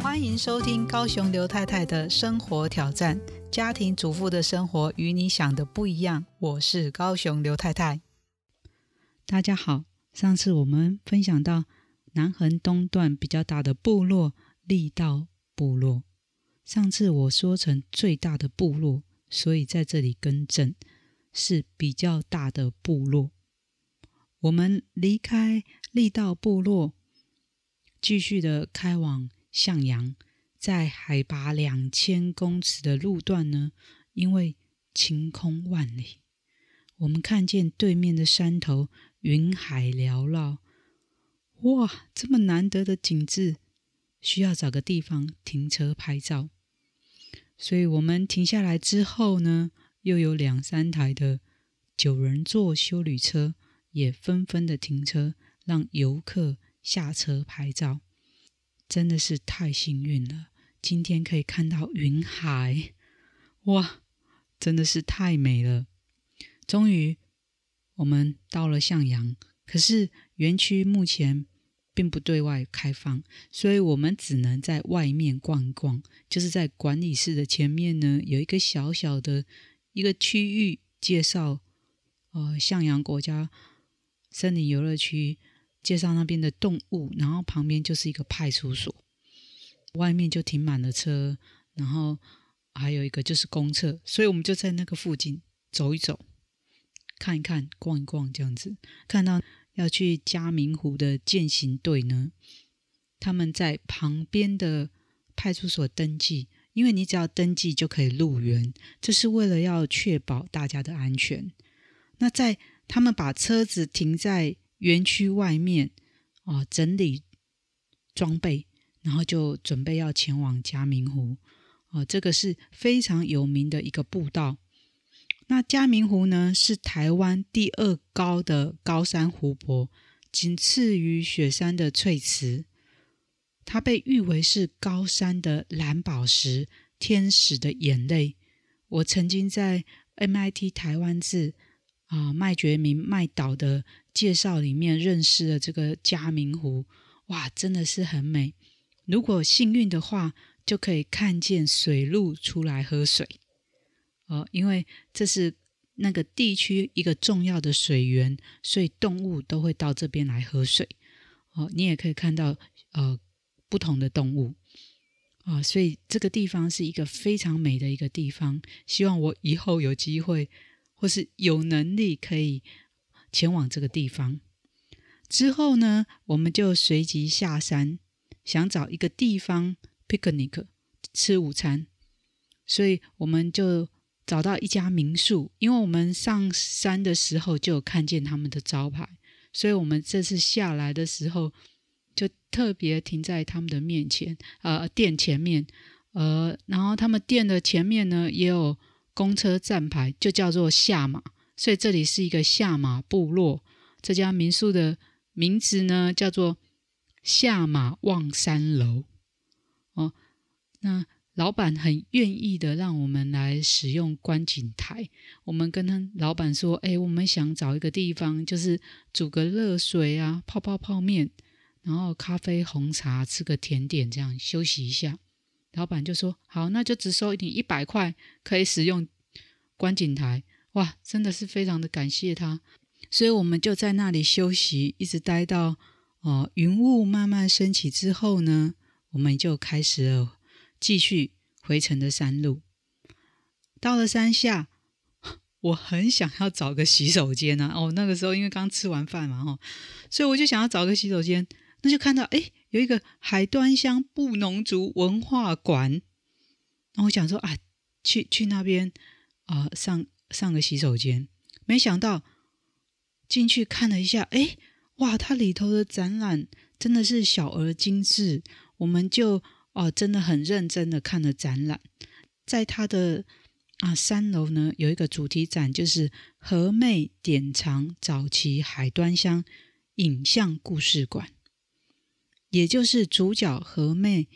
欢迎收听高雄刘太太的生活挑战，家庭主妇的生活与你想的不一样。我是高雄刘太太。大家好，上次我们分享到南横东段比较大的部落力道部落。上次我说成最大的部落，所以在这里更正，是比较大的部落。我们离开力道部落，继续的开往向阳，在海拔两千公尺的路段呢，因为晴空万里，我们看见对面的山头云海缭绕，哇，这么难得的景致，需要找个地方停车拍照。所以我们停下来之后呢，又有两三台的九人座休旅车也纷纷的停车，让游客下车拍照，真的是太幸运了。今天可以看到云海，哇，真的是太美了。终于我们到了向阳，可是园区目前。并不对外开放，所以我们只能在外面逛一逛。就是在管理室的前面呢，有一个小小的一个区域介绍，呃，向阳国家森林游乐区，介绍那边的动物，然后旁边就是一个派出所，外面就停满了车，然后还有一个就是公厕，所以我们就在那个附近走一走，看一看，逛一逛，这样子看到。要去嘉明湖的健行队呢，他们在旁边的派出所登记，因为你只要登记就可以入园，这是为了要确保大家的安全。那在他们把车子停在园区外面啊，整理装备，然后就准备要前往嘉明湖啊，这个是非常有名的一个步道。那嘉明湖呢，是台湾第二高的高山湖泊，仅次于雪山的翠池。它被誉为是高山的蓝宝石，天使的眼泪。我曾经在 MIT 台湾志啊麦觉明麦岛的介绍里面认识了这个嘉明湖，哇，真的是很美。如果幸运的话，就可以看见水鹿出来喝水。哦，因为这是那个地区一个重要的水源，所以动物都会到这边来喝水。哦，你也可以看到呃不同的动物啊，所以这个地方是一个非常美的一个地方。希望我以后有机会或是有能力可以前往这个地方。之后呢，我们就随即下山，想找一个地方 picnic 吃午餐，所以我们就。找到一家民宿，因为我们上山的时候就有看见他们的招牌，所以我们这次下来的时候就特别停在他们的面前，呃，店前面，呃，然后他们店的前面呢也有公车站牌，就叫做下马，所以这里是一个下马部落。这家民宿的名字呢叫做下马望山楼，哦，那。老板很愿意的让我们来使用观景台。我们跟他老板说：“哎，我们想找一个地方，就是煮个热水啊，泡泡泡面，然后咖啡红茶，吃个甜点，这样休息一下。”老板就说：“好，那就只收你一百块，可以使用观景台。”哇，真的是非常的感谢他。所以我们就在那里休息，一直待到哦云雾慢慢升起之后呢，我们就开始了。继续回程的山路，到了山下，我很想要找个洗手间啊！哦，那个时候因为刚吃完饭嘛，哦，所以我就想要找个洗手间。那就看到哎，有一个海端乡布农族文化馆，那我想说啊，去去那边啊，上上个洗手间。没想到进去看了一下，哎，哇，它里头的展览真的是小而精致，我们就。哦，真的很认真的看了展览，在他的啊三楼呢，有一个主题展，就是和妹典藏早期海端乡影像故事馆，也就是主角和妹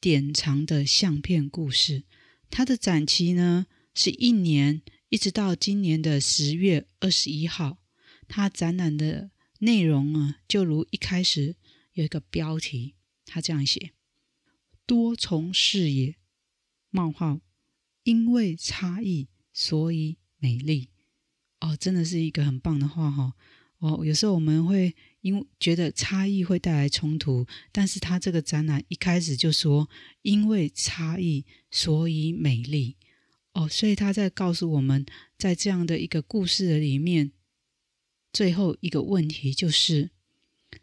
典藏的相片故事。它的展期呢是一年一直到今年的十月二十一号，它展览的内容啊，就如一开始有一个标题，它这样写：多重视野冒号，因为差异，所以美丽。哦，真的是一个很棒的话哈。哦，有时候我们会因为觉得差异会带来冲突，但是他这个展览一开始就说，因为差异，所以美丽。哦，所以他在告诉我们，在这样的一个故事的里面，最后一个问题就是，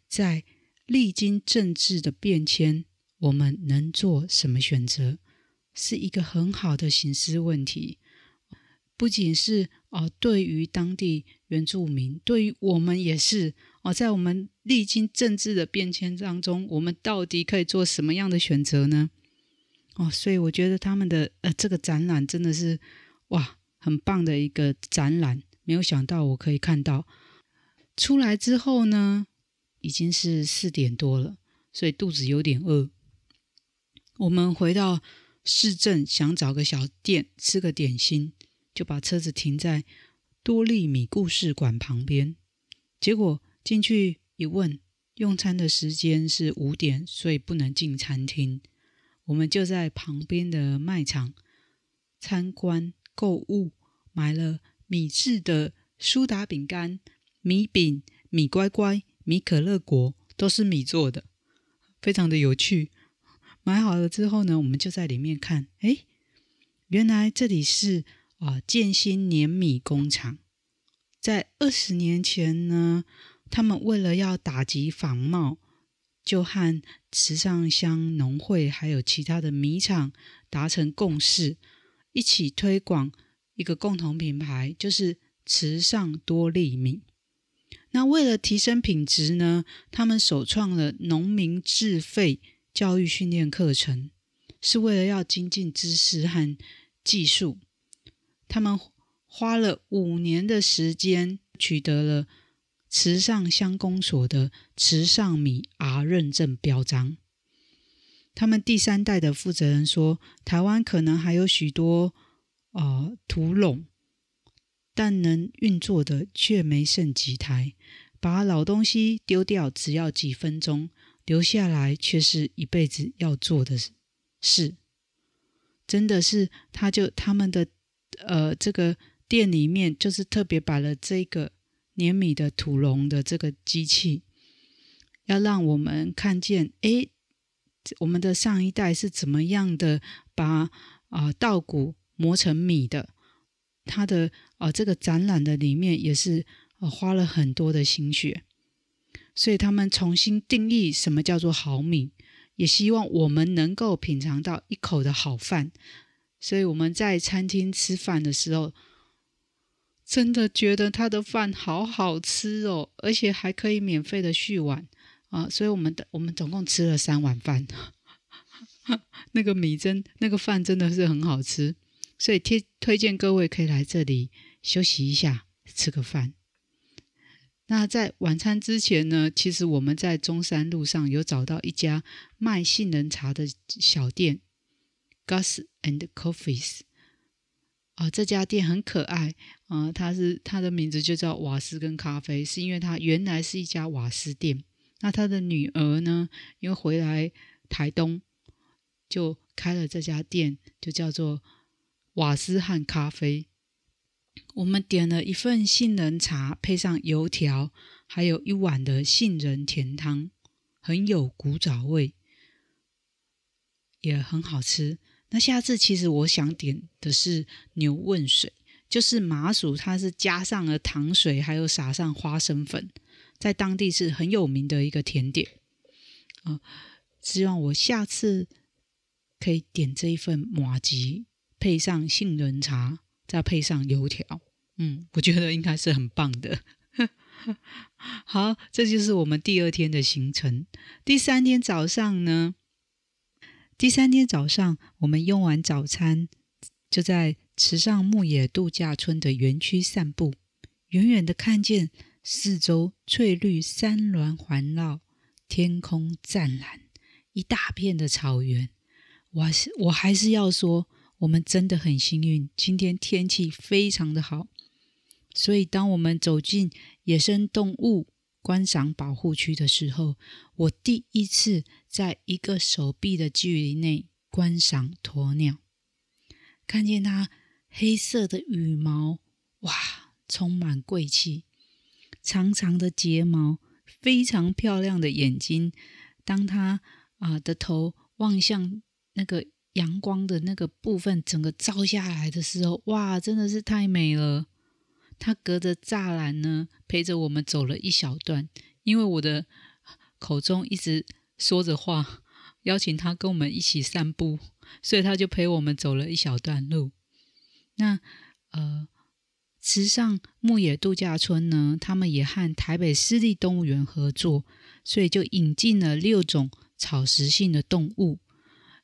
在历经政治的变迁，我们能做什么选择，是一个很好的形思问题。不仅是哦，对于当地原住民，对于我们也是哦，在我们历经政治的变迁当中，我们到底可以做什么样的选择呢？哦，所以我觉得他们的呃这个展览真的是哇，很棒的一个展览。没有想到我可以看到出来之后呢，已经是四点多了，所以肚子有点饿。我们回到市镇，想找个小店吃个点心，就把车子停在多利米故事馆旁边。结果进去一问，用餐的时间是五点，所以不能进餐厅。我们就在旁边的卖场参观购物，买了米制的苏打饼干、米饼、米乖乖、米可乐果，都是米做的，非常的有趣。买好了之后呢，我们就在里面看，诶，原来这里是啊建新碾米工厂。在二十年前呢，他们为了要打击仿冒。就和池上乡农会还有其他的米厂达成共识，一起推广一个共同品牌，就是池上多利米。那为了提升品质呢，他们首创了农民自费教育训练课程，是为了要精进知识和技术。他们花了五年的时间，取得了。池上乡公所的池上米 R 认证标章。他们第三代的负责人说：“台湾可能还有许多呃土垄，但能运作的却没剩几台。把老东西丢掉只要几分钟，留下来却是一辈子要做的事。真的是，他就他们的呃这个店里面就是特别摆了这个。”碾米的土龙的这个机器，要让我们看见，诶，我们的上一代是怎么样的把啊稻谷磨成米的？他的啊这个展览的里面也是花了很多的心血，所以他们重新定义什么叫做好米，也希望我们能够品尝到一口的好饭。所以我们在餐厅吃饭的时候。真的觉得他的饭好好吃哦，而且还可以免费的续碗啊！所以我们的我们总共吃了三碗饭，那个米真那个饭真的是很好吃，所以推推荐各位可以来这里休息一下，吃个饭。那在晚餐之前呢，其实我们在中山路上有找到一家卖杏仁茶的小店，Gus and Coffees。啊、这家店很可爱啊！它是它的名字就叫瓦斯跟咖啡，是因为它原来是一家瓦斯店。那他的女儿呢，因为回来台东，就开了这家店，就叫做瓦斯和咖啡。我们点了一份杏仁茶，配上油条，还有一碗的杏仁甜汤，很有古早味，也很好吃。那下次其实我想点的是牛问水，就是麻薯，它是加上了糖水，还有撒上花生粉，在当地是很有名的一个甜点。啊、希望我下次可以点这一份马吉，配上杏仁茶，再配上油条。嗯，我觉得应该是很棒的。好，这就是我们第二天的行程。第三天早上呢？第三天早上，我们用完早餐，就在池上牧野度假村的园区散步。远远的看见四周翠绿山峦环绕，天空湛蓝，一大片的草原。我是我还是要说，我们真的很幸运，今天天气非常的好，所以当我们走进野生动物观赏保护区的时候，我第一次在一个手臂的距离内观赏鸵鸟，看见它黑色的羽毛，哇，充满贵气，长长的睫毛，非常漂亮的眼睛，当它啊的头望向那个。阳光的那个部分整个照下来的时候，哇，真的是太美了。它隔着栅栏呢，陪着我们走了一小段。因为我的口中一直说着话，邀请他跟我们一起散步，所以他就陪我们走了一小段路。那呃，池上牧野度假村呢，他们也和台北市立动物园合作，所以就引进了六种草食性的动物。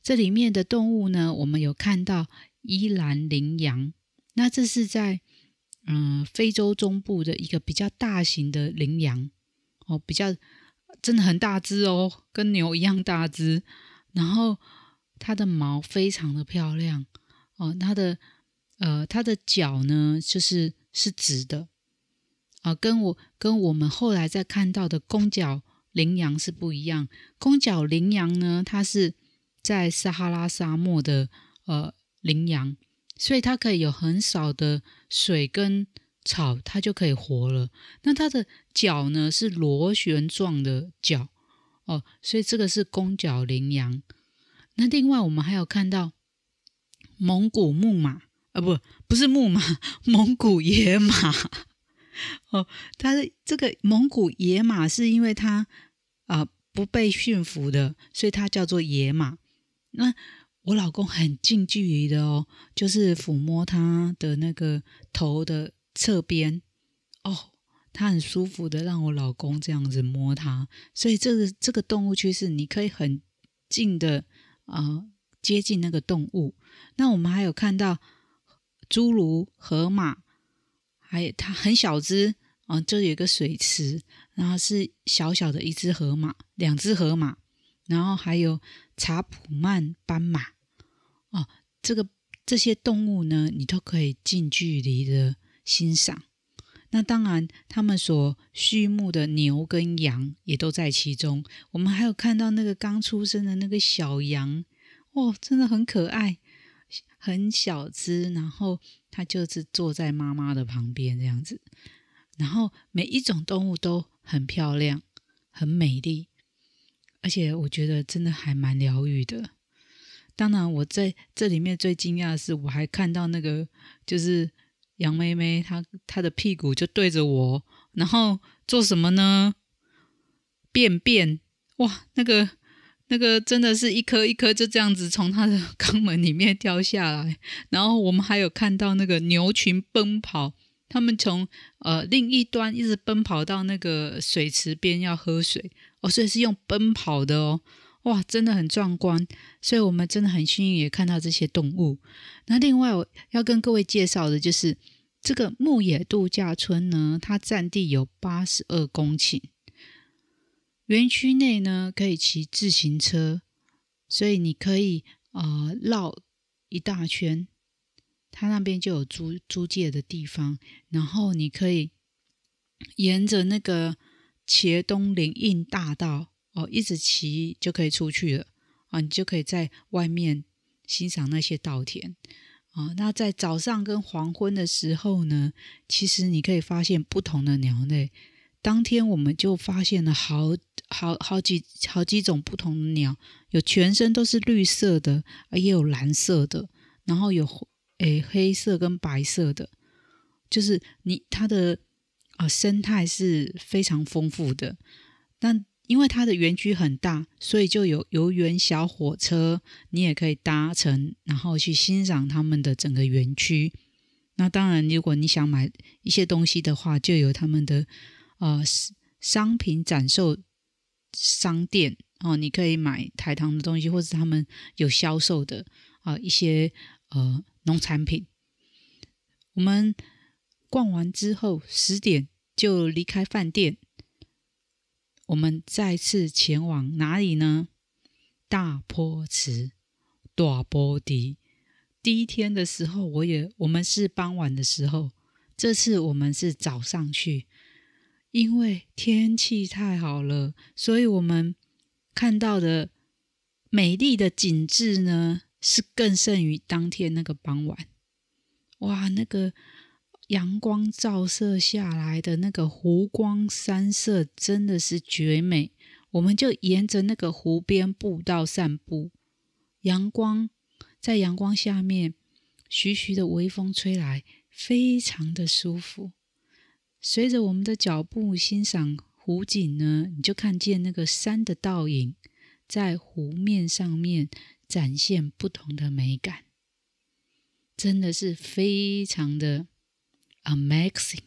这里面的动物呢，我们有看到伊兰羚羊，那这是在嗯、非洲中部的一个比较大型的羚羊哦，比较真的很大只哦，跟牛一样大只。然后它的毛非常的漂亮哦，它的呃它的脚呢就是是直的啊、跟我跟我们后来再看到的公角羚羊是不一样。公角羚羊呢，它是在撒哈拉沙漠的呃羚羊，所以它可以有很少的水跟草，它就可以活了。那它的脚呢是螺旋状的脚哦，所以这个是公角羚羊。那另外我们还有看到蒙古木马啊，不不是木马，蒙古野马哦。它的这个蒙古野马是因为它啊、不被驯服的，所以它叫做野马。那我老公很近距离的哦，就是抚摸他的那个头的侧边哦，他很舒服的让我老公这样子摸他，所以这个这个动物区是你可以很近的啊、呃、接近那个动物。那我们还有看到侏儒、河马，还有它很小只啊，这、有一个水池，然后是小小的一只河马，两只河马，然后还有。查普曼斑马哦，这个这些动物呢，你都可以近距离的欣赏。那当然，他们所畜牧的牛跟羊也都在其中。我们还有看到那个刚出生的那个小羊，哦，真的很可爱，很小只，然后它就是坐在妈妈的旁边这样子。然后每一种动物都很漂亮，很美丽。而且我觉得真的还蛮疗愈的。当然，我在这里面最惊讶的是，我还看到那个就是羊妹妹，她她的屁股就对着我，然后做什么呢？便便！哇，那个那个真的是一颗一颗就这样子从她的 肛门里面掉下来。然后我们还有看到那个牛群奔跑，他们从呃另一端一直奔跑到那个水池边要喝水。哦，所以是用奔跑的哦，哇，真的很壮观。所以我们真的很幸运也看到这些动物。那另外我要跟各位介绍的就是这个牧野度假村呢，它占地有八十二公顷，园区内呢可以骑自行车，所以你可以呃绕一大圈，它那边就有租租借的地方，然后你可以沿着那个。茄东林荫大道哦，一直骑就可以出去了啊！你就可以在外面欣赏那些稻田啊。那在早上跟黄昏的时候呢，其实你可以发现不同的鸟类。当天我们就发现了好好好几好几种不同的鸟，有全身都是绿色的，也有蓝色的，然后有诶黑色跟白色的，就是你它的。啊，生态是非常丰富的。但因为它的园区很大，所以就有游园小火车，你也可以搭乘，然后去欣赏他们的整个园区。那当然，如果你想买一些东西的话，就有他们的呃商品展售商店哦，你可以买台糖的东西，或者他们有销售的啊、一些呃农产品。我们。逛完之后，十点就离开饭店。我们再次前往哪里呢？大坡池、大坡地。第一天的时候，我也我们是傍晚的时候，这次我们是早上去，因为天气太好了，所以我们看到的美丽的景致呢，是更胜于当天那个傍晚。哇，那个阳光照射下来的那个湖光山色，真的是绝美。我们就沿着那个湖边步道散步，阳光在阳光下面，徐徐的微风吹来，非常的舒服。随着我们的脚步欣赏湖景呢，你就看见那个山的倒影在湖面上面展现不同的美感，真的是非常的 amazing。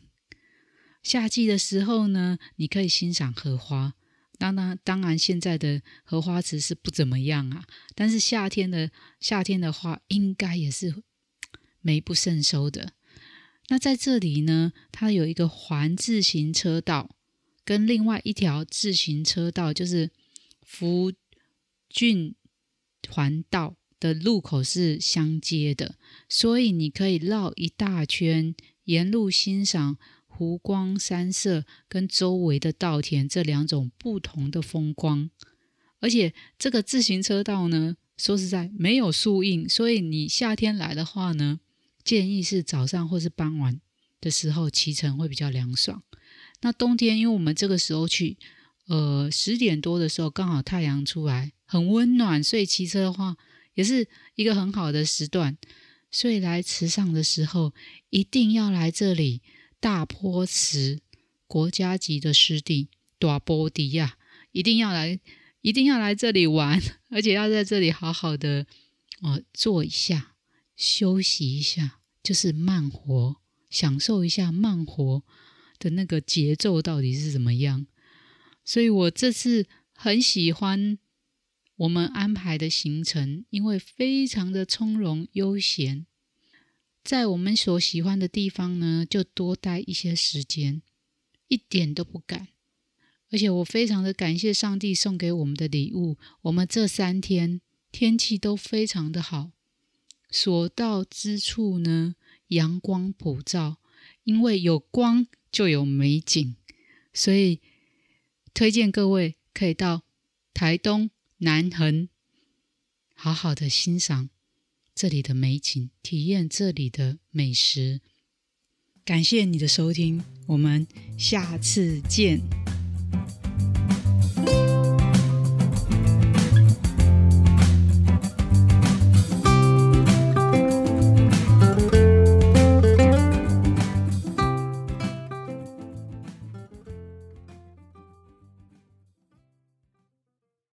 夏季的时候呢，你可以欣赏荷花。当然，当然，现在的荷花池是不怎么样啊。但是夏天的夏天的话，应该也是美不胜收的。那在这里呢，它有一个环自行车道，跟另外一条自行车道，就是福郡环道的路口是相接的，所以你可以绕一大圈，沿路欣赏。湖光山色跟周围的稻田这两种不同的风光，而且这个自行车道呢，说实在没有树荫，所以你夏天来的话呢，建议是早上或是傍晚的时候骑乘会比较凉爽。那冬天，因为我们这个时候去，呃，十点多的时候刚好太阳出来，很温暖，所以骑车的话也是一个很好的时段。所以来池上的时候，一定要来这里。大坡池国家级的湿地，大波迪亚，一定要来，一定要来这里玩，而且要在这里好好的哦坐一下，休息一下，就是慢活，享受一下慢活的那个节奏到底是怎么样。所以我这次很喜欢我们安排的行程，因为非常的从容悠闲。在我们所喜欢的地方呢，就多待一些时间，一点都不赶。而且我非常的感谢上帝送给我们的礼物。我们这三天天气都非常的好，所到之处呢，阳光普照，因为有光就有美景，所以推荐各位可以到台东南横，好好的欣赏。这里的美景，体验这里的美食。感谢你的收听，我们下次见。